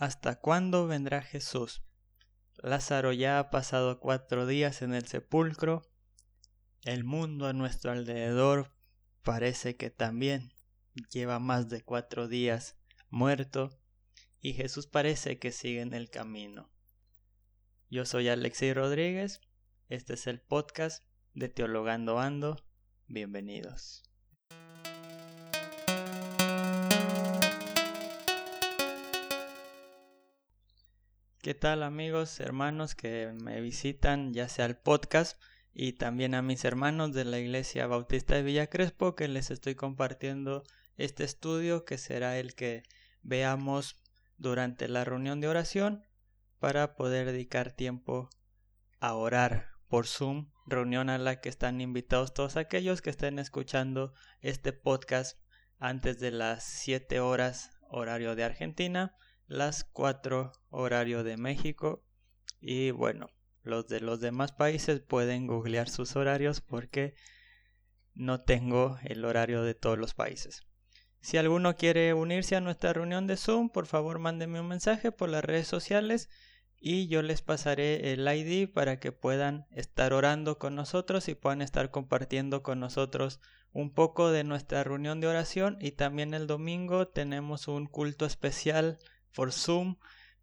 ¿Hasta cuándo vendrá Jesús? Lázaro ya ha pasado cuatro días en el sepulcro. El mundo a nuestro alrededor parece que también lleva más de cuatro días muerto y Jesús parece que sigue en el camino. Yo soy Alexei Rodríguez, este es el podcast de Teologando Ando, bienvenidos. ¿Qué tal amigos, hermanos que me visitan ya sea el podcast y también a mis hermanos de la Iglesia Bautista de Villa Crespo que les estoy compartiendo este estudio que será el que veamos durante la reunión de oración para poder dedicar tiempo a orar por Zoom, reunión a la que están invitados todos aquellos que estén escuchando este podcast antes de las 7 horas horario de Argentina las 4 horario de México y bueno, los de los demás países pueden googlear sus horarios porque no tengo el horario de todos los países. Si alguno quiere unirse a nuestra reunión de Zoom, por favor mándenme un mensaje por las redes sociales y yo les pasaré el ID para que puedan estar orando con nosotros y puedan estar compartiendo con nosotros un poco de nuestra reunión de oración y también el domingo tenemos un culto especial por Zoom,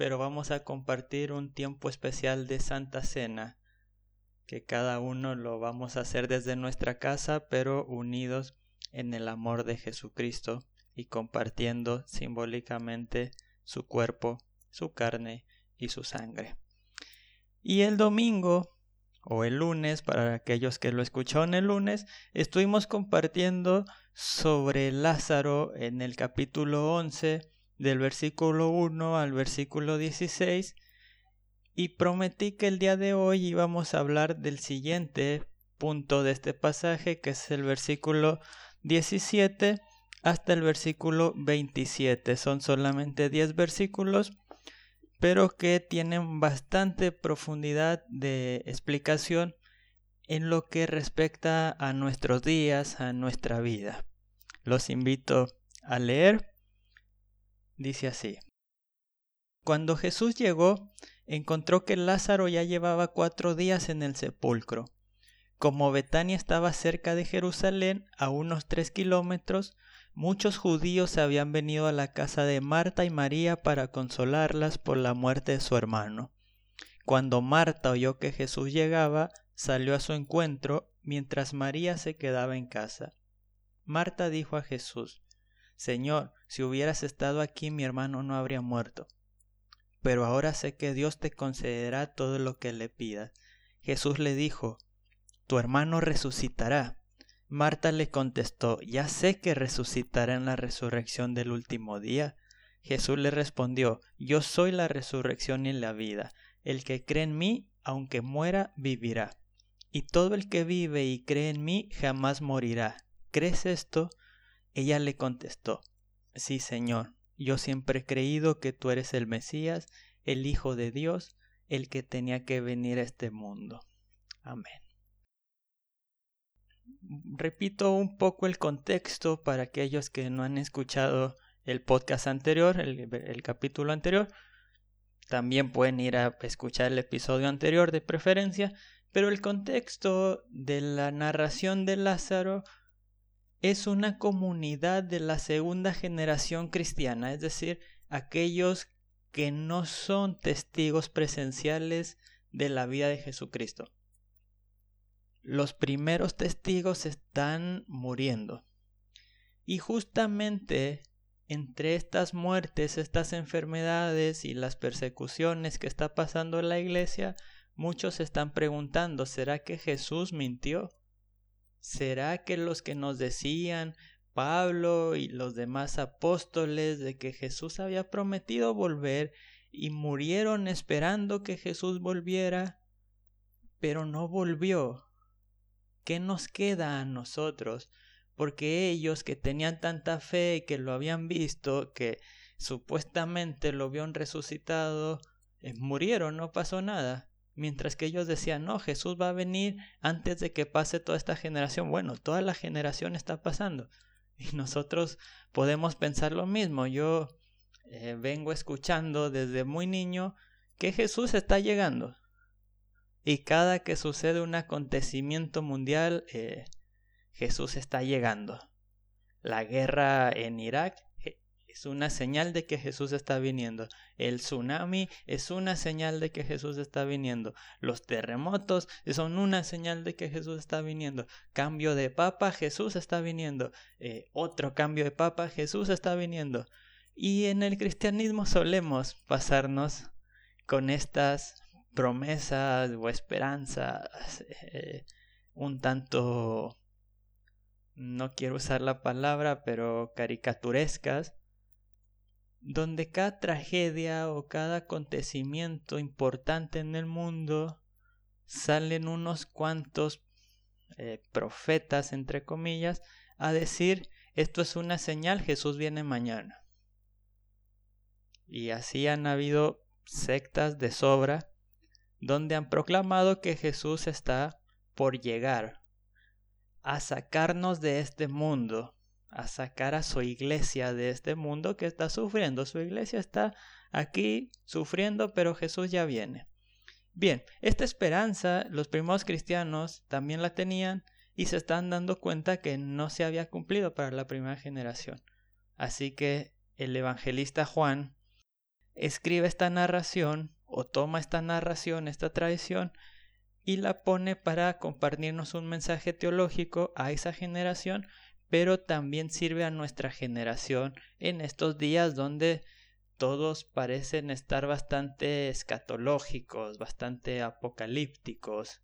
pero vamos a compartir un tiempo especial de Santa Cena, que cada uno lo vamos a hacer desde nuestra casa, pero unidos en el amor de Jesucristo y compartiendo simbólicamente su cuerpo, su carne y su sangre. Y el domingo o el lunes, para aquellos que lo escucharon el lunes, estuvimos compartiendo sobre Lázaro en el capítulo 11 del versículo 1 al versículo 16 y prometí que el día de hoy íbamos a hablar del siguiente punto de este pasaje que es el versículo 17 hasta el versículo 27. Son solamente 10 versículos, pero que tienen bastante profundidad de explicación en lo que respecta a nuestros días, a nuestra vida. Los invito a leer Dice así. Cuando Jesús llegó, encontró que Lázaro ya llevaba cuatro días en el sepulcro. Como Betania estaba cerca de Jerusalén, a unos tres kilómetros, muchos judíos habían venido a la casa de Marta y María para consolarlas por la muerte de su hermano. Cuando Marta oyó que Jesús llegaba, salió a su encuentro, mientras María se quedaba en casa. Marta dijo a Jesús, Señor, si hubieras estado aquí mi hermano no habría muerto. Pero ahora sé que Dios te concederá todo lo que le pidas. Jesús le dijo, Tu hermano resucitará. Marta le contestó, Ya sé que resucitará en la resurrección del último día. Jesús le respondió, Yo soy la resurrección y la vida. El que cree en mí, aunque muera, vivirá. Y todo el que vive y cree en mí jamás morirá. ¿Crees esto? Ella le contestó, Sí, Señor, yo siempre he creído que tú eres el Mesías, el Hijo de Dios, el que tenía que venir a este mundo. Amén. Repito un poco el contexto para aquellos que no han escuchado el podcast anterior, el, el capítulo anterior. También pueden ir a escuchar el episodio anterior de preferencia, pero el contexto de la narración de Lázaro es una comunidad de la segunda generación cristiana, es decir, aquellos que no son testigos presenciales de la vida de Jesucristo. Los primeros testigos están muriendo. Y justamente entre estas muertes, estas enfermedades y las persecuciones que está pasando en la iglesia, muchos están preguntando, ¿será que Jesús mintió? ¿Será que los que nos decían Pablo y los demás apóstoles de que Jesús había prometido volver y murieron esperando que Jesús volviera, pero no volvió? ¿Qué nos queda a nosotros? Porque ellos que tenían tanta fe y que lo habían visto, que supuestamente lo habían resucitado, eh, murieron, no pasó nada. Mientras que ellos decían, no, Jesús va a venir antes de que pase toda esta generación. Bueno, toda la generación está pasando. Y nosotros podemos pensar lo mismo. Yo eh, vengo escuchando desde muy niño que Jesús está llegando. Y cada que sucede un acontecimiento mundial, eh, Jesús está llegando. La guerra en Irak es una señal de que Jesús está viniendo. El tsunami es una señal de que Jesús está viniendo. Los terremotos son una señal de que Jesús está viniendo. Cambio de papa, Jesús está viniendo. Eh, otro cambio de papa, Jesús está viniendo. Y en el cristianismo solemos pasarnos con estas promesas o esperanzas eh, un tanto, no quiero usar la palabra, pero caricaturescas, donde cada tragedia o cada acontecimiento importante en el mundo salen unos cuantos eh, profetas, entre comillas, a decir, esto es una señal, Jesús viene mañana. Y así han habido sectas de sobra donde han proclamado que Jesús está por llegar a sacarnos de este mundo, a sacar a su iglesia de este mundo que está sufriendo. Su iglesia está aquí sufriendo, pero Jesús ya viene. Bien, esta esperanza los primeros cristianos también la tenían y se están dando cuenta que no se había cumplido para la primera generación. Así que el evangelista Juan escribe esta narración o toma esta narración, esta tradición, y la pone para compartirnos un mensaje teológico a esa generación, pero también sirve a nuestra generación en estos días donde todos parecen estar bastante escatológicos, bastante apocalípticos,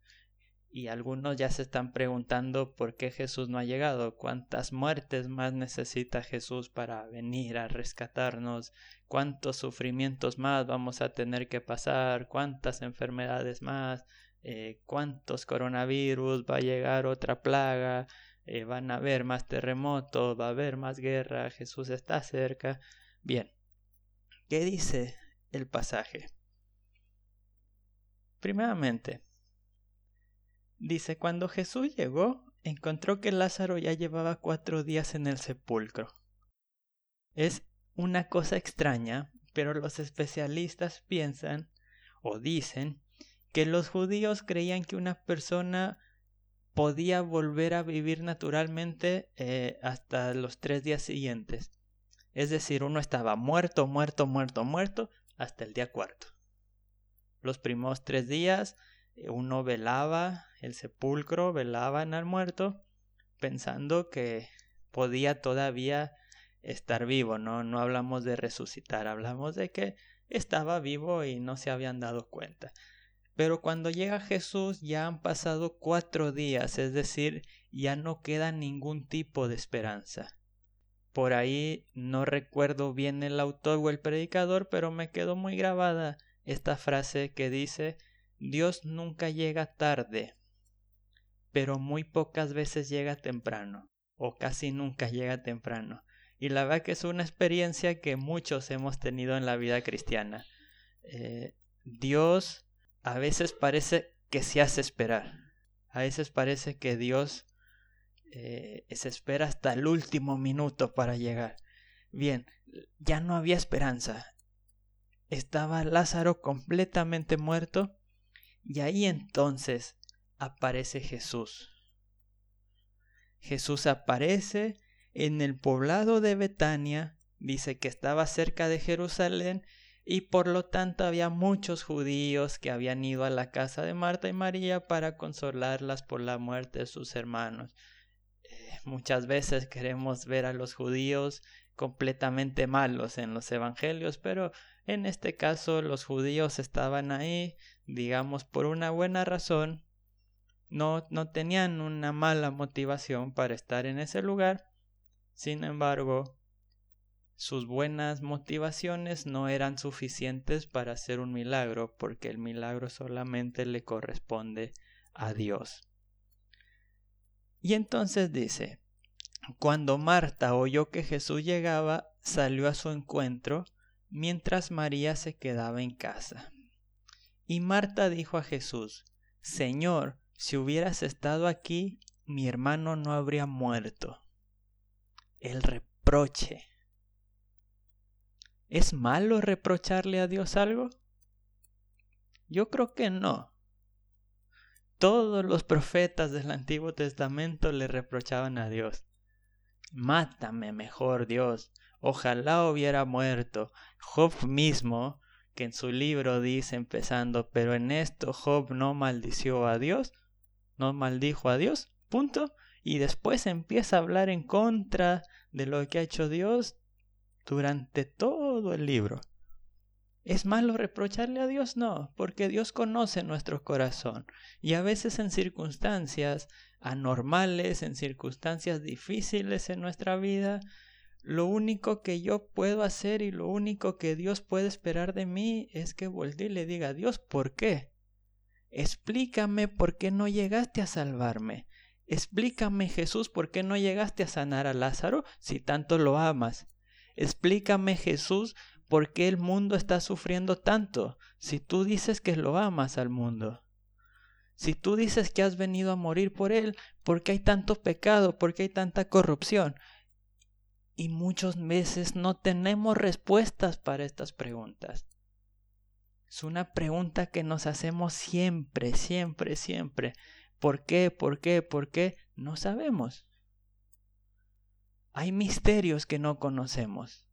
y algunos ya se están preguntando por qué Jesús no ha llegado, cuántas muertes más necesita Jesús para venir a rescatarnos, cuántos sufrimientos más vamos a tener que pasar, cuántas enfermedades más, eh, cuántos coronavirus, va a llegar otra plaga, eh, van a haber más terremotos, va a haber más guerra, Jesús está cerca. Bien, ¿qué dice el pasaje? Primeramente, Dice, cuando Jesús llegó, encontró que Lázaro ya llevaba cuatro días en el sepulcro. Es una cosa extraña, pero los especialistas piensan o dicen que los judíos creían que una persona podía volver a vivir naturalmente eh, hasta los tres días siguientes. Es decir, uno estaba muerto, muerto, muerto, muerto hasta el día cuarto. Los primeros tres días eh, uno velaba el sepulcro, velaban al muerto, pensando que podía todavía estar vivo, ¿no? No hablamos de resucitar, hablamos de que estaba vivo y no se habían dado cuenta. Pero cuando llega Jesús ya han pasado cuatro días, es decir, ya no queda ningún tipo de esperanza. Por ahí no recuerdo bien el autor o el predicador, pero me quedó muy grabada esta frase que dice Dios nunca llega tarde, pero muy pocas veces llega temprano, o casi nunca llega temprano. Y la verdad que es una experiencia que muchos hemos tenido en la vida cristiana. Eh, Dios a veces parece que se hace esperar. A veces parece que Dios eh, se espera hasta el último minuto para llegar. Bien, ya no había esperanza. Estaba Lázaro completamente muerto y ahí entonces aparece Jesús. Jesús aparece en el poblado de Betania, dice que estaba cerca de Jerusalén y por lo tanto había muchos judíos que habían ido a la casa de Marta y María para consolarlas por la muerte de sus hermanos. Eh, muchas veces queremos ver a los judíos completamente malos en los evangelios, pero en este caso los judíos estaban ahí, digamos, por una buena razón, no, no tenían una mala motivación para estar en ese lugar, sin embargo, sus buenas motivaciones no eran suficientes para hacer un milagro, porque el milagro solamente le corresponde a Dios. Y entonces dice, cuando Marta oyó que Jesús llegaba, salió a su encuentro, mientras María se quedaba en casa. Y Marta dijo a Jesús, Señor, si hubieras estado aquí, mi hermano no habría muerto. El reproche. ¿Es malo reprocharle a Dios algo? Yo creo que no. Todos los profetas del Antiguo Testamento le reprochaban a Dios. Mátame mejor, Dios. Ojalá hubiera muerto. Job mismo, que en su libro dice empezando, pero en esto Job no maldició a Dios, no maldijo a Dios, punto. Y después empieza a hablar en contra de lo que ha hecho Dios durante todo el libro. ¿Es malo reprocharle a Dios? No, porque Dios conoce nuestro corazón y a veces en circunstancias anormales, en circunstancias difíciles en nuestra vida, lo único que yo puedo hacer y lo único que Dios puede esperar de mí es que voltee y le diga, Dios, ¿por qué? Explícame por qué no llegaste a salvarme. Explícame, Jesús, por qué no llegaste a sanar a Lázaro si tanto lo amas. Explícame, Jesús, por qué el mundo está sufriendo tanto si tú dices que lo amas al mundo. Si tú dices que has venido a morir por él, ¿por qué hay tanto pecado? ¿Por qué hay tanta corrupción? Y muchas veces no tenemos respuestas para estas preguntas. Es una pregunta que nos hacemos siempre, siempre, siempre. ¿Por qué? ¿Por qué? ¿Por qué? No sabemos. Hay misterios que no conocemos.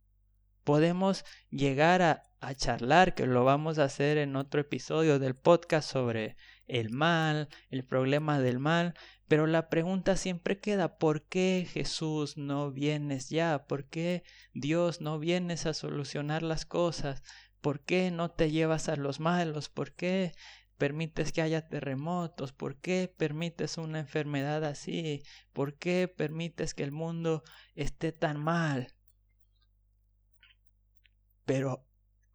Podemos llegar a, charlar, que lo vamos a hacer en otro episodio del podcast sobre el mal, el problema del mal, pero la pregunta siempre queda, ¿por qué Jesús no vienes ya? ¿Por qué Dios no vienes a solucionar las cosas? ¿Por qué no te llevas a los malos? ¿Por qué permites que haya terremotos? ¿Por qué permites una enfermedad así? ¿Por qué permites que el mundo esté tan mal? Pero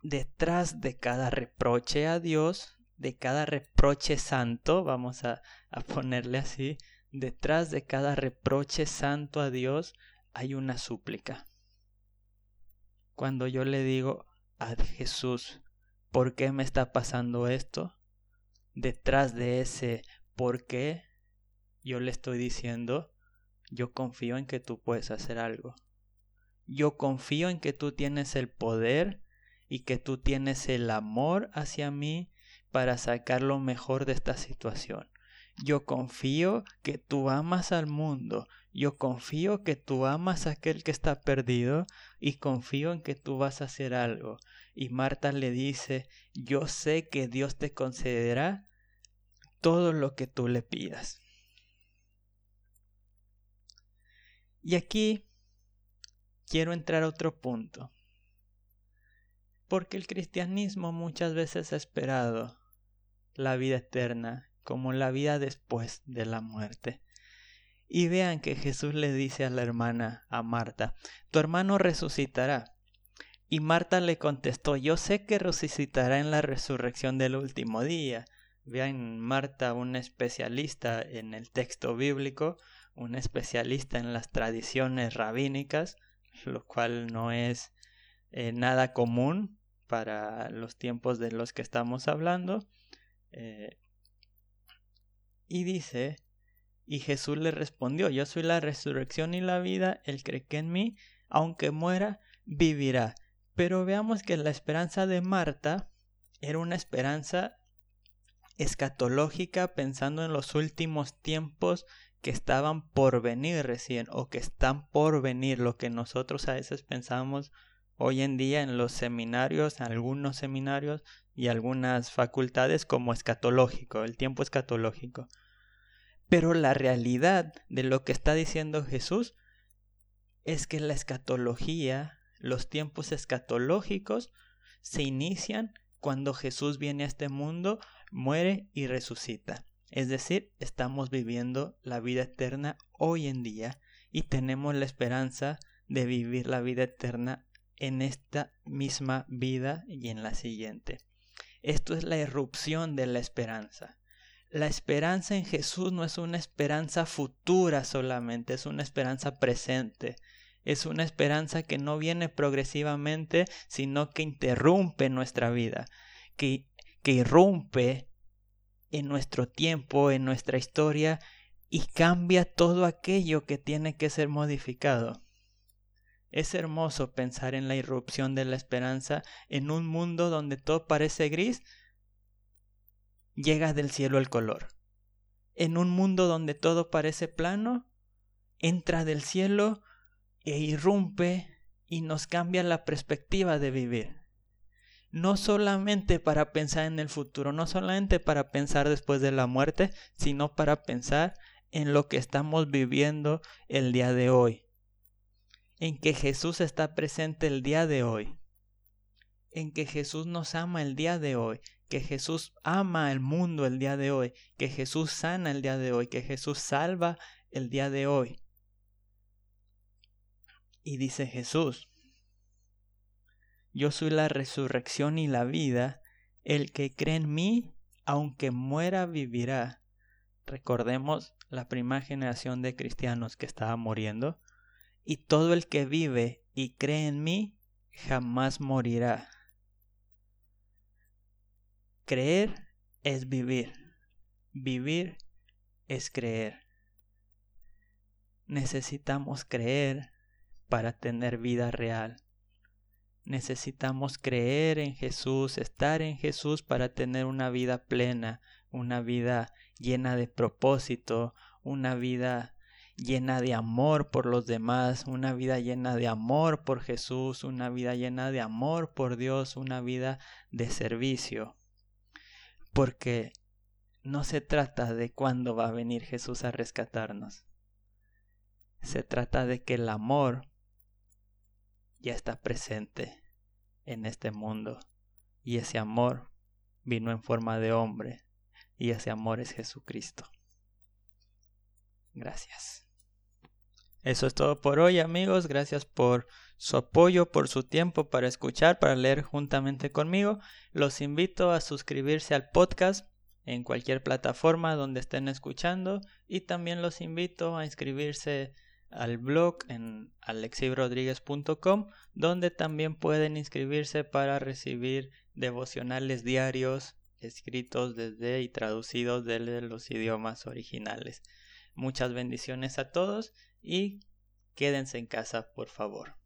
detrás de cada reproche a Dios, de cada reproche santo, vamos a, a, ponerle así, detrás de cada reproche santo a Dios hay una súplica. Cuando yo le digo a Jesús, ¿por qué me está pasando esto? Detrás de ese por qué, yo le estoy diciendo, yo confío en que tú puedes hacer algo. Yo confío en que tú tienes el poder y que tú tienes el amor hacia mí para sacar lo mejor de esta situación. Yo confío que tú amas al mundo. Yo confío que tú amas a aquel que está perdido y confío en que tú vas a hacer algo. Y Marta le dice, yo sé que Dios te concederá todo lo que tú le pidas. Y aquí quiero entrar a otro punto. Porque el cristianismo muchas veces ha esperado la vida eterna como la vida después de la muerte. Y vean que Jesús le dice a la hermana, a Marta, tu hermano resucitará. Y Marta le contestó, yo sé que resucitará en la resurrección del último día. Vean, Marta, un especialista en el texto bíblico, un especialista en las tradiciones rabínicas, lo cual no es eh, nada común para los tiempos de los que estamos hablando. Eh, y dice, y Jesús le respondió, yo soy la resurrección y la vida, el que cree en mí, aunque muera, vivirá. Pero veamos que la esperanza de Marta era una esperanza escatológica pensando en los últimos tiempos que estaban por venir recién o que están por venir, lo que nosotros a veces pensamos hoy en día en los seminarios, algunos seminarios y algunas facultades como escatológico, el tiempo escatológico. Pero la realidad de lo que está diciendo Jesús es que la escatología, los tiempos escatológicos, se inician cuando Jesús viene a este mundo muere y resucita. Es decir, estamos viviendo la vida eterna hoy en día y tenemos la esperanza de vivir la vida eterna en esta misma vida y en la siguiente. Esto es la erupción de la esperanza. La esperanza en Jesús no es una esperanza futura solamente, es una esperanza presente. Es una esperanza que no viene progresivamente, sino que interrumpe nuestra vida, que que irrumpe en nuestro tiempo, en nuestra historia y cambia todo aquello que tiene que ser modificado. Es hermoso pensar en la irrupción de la esperanza en un mundo donde todo parece gris. Llega del cielo el color. En un mundo donde todo parece plano, entra del cielo e irrumpe y nos cambia la perspectiva de vivir. No solamente para pensar en el futuro, no solamente para pensar después de la muerte, sino para pensar en lo que estamos viviendo el día de hoy. En que Jesús está presente el día de hoy. En que Jesús nos ama el día de hoy. Que Jesús ama el mundo el día de hoy. Que Jesús sana el día de hoy. Que Jesús salva el día de hoy. Y dice Jesús, yo soy la resurrección y la vida, el que cree en mí, aunque muera, vivirá. Recordemos la primera generación de cristianos que estaba muriendo, y todo el que vive y cree en mí, jamás morirá. Creer es vivir, vivir es creer. Necesitamos creer para tener vida real. Necesitamos creer en Jesús, estar en Jesús para tener una vida plena, una vida llena de propósito, una vida llena de amor por los demás, una vida llena de amor por Jesús, una vida llena de amor por Dios, una vida de servicio. Porque no se trata de cuándo va a venir Jesús a rescatarnos. Se trata de que el amor ya está presente en este mundo. Y ese amor vino en forma de hombre. Y ese amor es Jesucristo. Gracias. Eso es todo por hoy amigos. Gracias por su apoyo, por su tiempo para escuchar, para leer juntamente conmigo. Los invito a suscribirse al podcast en cualquier plataforma donde estén escuchando y también los invito a inscribirse al blog en alexibrodríguez.com donde también pueden inscribirse para recibir devocionales diarios escritos desde y traducidos desde los idiomas originales. Muchas bendiciones a todos y quédense en casa por favor.